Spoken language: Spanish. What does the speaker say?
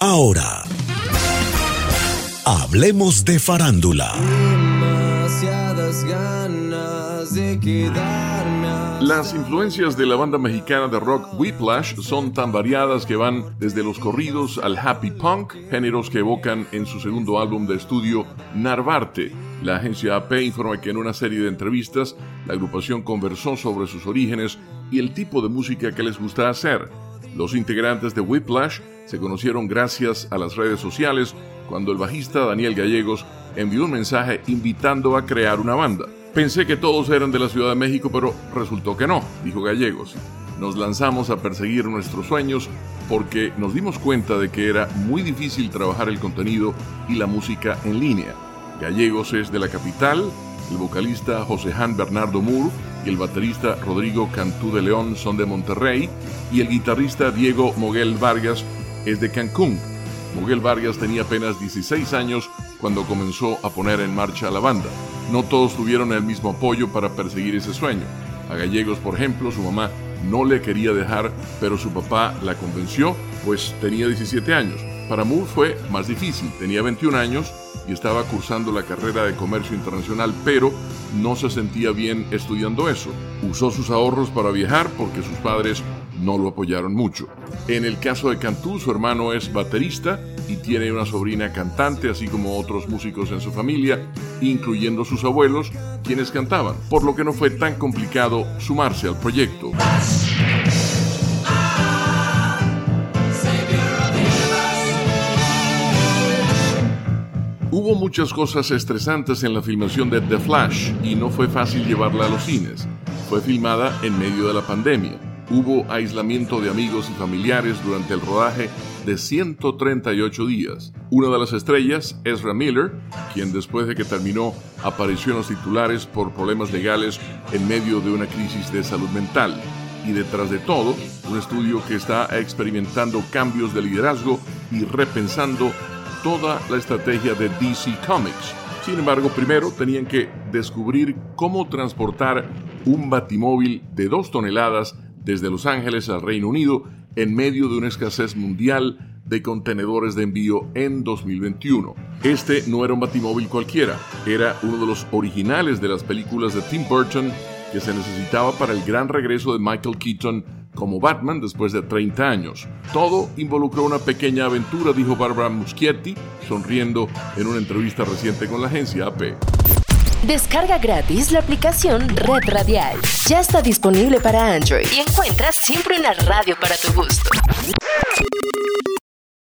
Ahora, hablemos de farándula. Las influencias de la banda mexicana de rock Whiplash son tan variadas que van desde los corridos al happy punk, géneros que evocan en su segundo álbum de estudio Narvarte. La agencia AP informa que en una serie de entrevistas la agrupación conversó sobre sus orígenes y el tipo de música que les gusta hacer. Los integrantes de Whiplash se conocieron gracias a las redes sociales cuando el bajista Daniel Gallegos envió un mensaje invitando a crear una banda. Pensé que todos eran de la Ciudad de México, pero resultó que no, dijo Gallegos. Nos lanzamos a perseguir nuestros sueños porque nos dimos cuenta de que era muy difícil trabajar el contenido y la música en línea. Gallegos es de la capital, el vocalista José Han Bernardo Moore y el baterista Rodrigo Cantú de León son de Monterrey y el guitarrista Diego Moguel Vargas es de Cancún. Moguel Vargas tenía apenas 16 años cuando comenzó a poner en marcha la banda. No todos tuvieron el mismo apoyo para perseguir ese sueño. A Gallegos, por ejemplo, su mamá no le quería dejar, pero su papá la convenció, pues tenía 17 años. Para Moore fue más difícil, tenía 21 años estaba cursando la carrera de comercio internacional, pero no se sentía bien estudiando eso. Usó sus ahorros para viajar porque sus padres no lo apoyaron mucho. En el caso de Cantú, su hermano es baterista y tiene una sobrina cantante, así como otros músicos en su familia, incluyendo sus abuelos, quienes cantaban, por lo que no fue tan complicado sumarse al proyecto. Hubo muchas cosas estresantes en la filmación de The Flash y no fue fácil llevarla a los cines. Fue filmada en medio de la pandemia hubo aislamiento de amigos y familiares durante el rodaje de 138 días. Una de las estrellas, Ezra Miller, quien después de que terminó apareció en los titulares por problemas legales en medio de una crisis de salud mental. Y detrás de todo, un estudio que está experimentando cambios de liderazgo y repensando toda la estrategia de DC Comics. Sin embargo, primero tenían que descubrir cómo transportar un batimóvil de dos toneladas desde Los Ángeles al Reino Unido en medio de una escasez mundial de contenedores de envío en 2021. Este no era un batimóvil cualquiera, era uno de los originales de las películas de Tim Burton que se necesitaba para el gran regreso de Michael Keaton como Batman después de 30 años. Todo involucró una pequeña aventura, dijo Barbara Muschietti, sonriendo en una entrevista reciente con la agencia AP. Descarga gratis la aplicación Red Radial. Ya está disponible para Android y encuentras siempre una radio para tu gusto.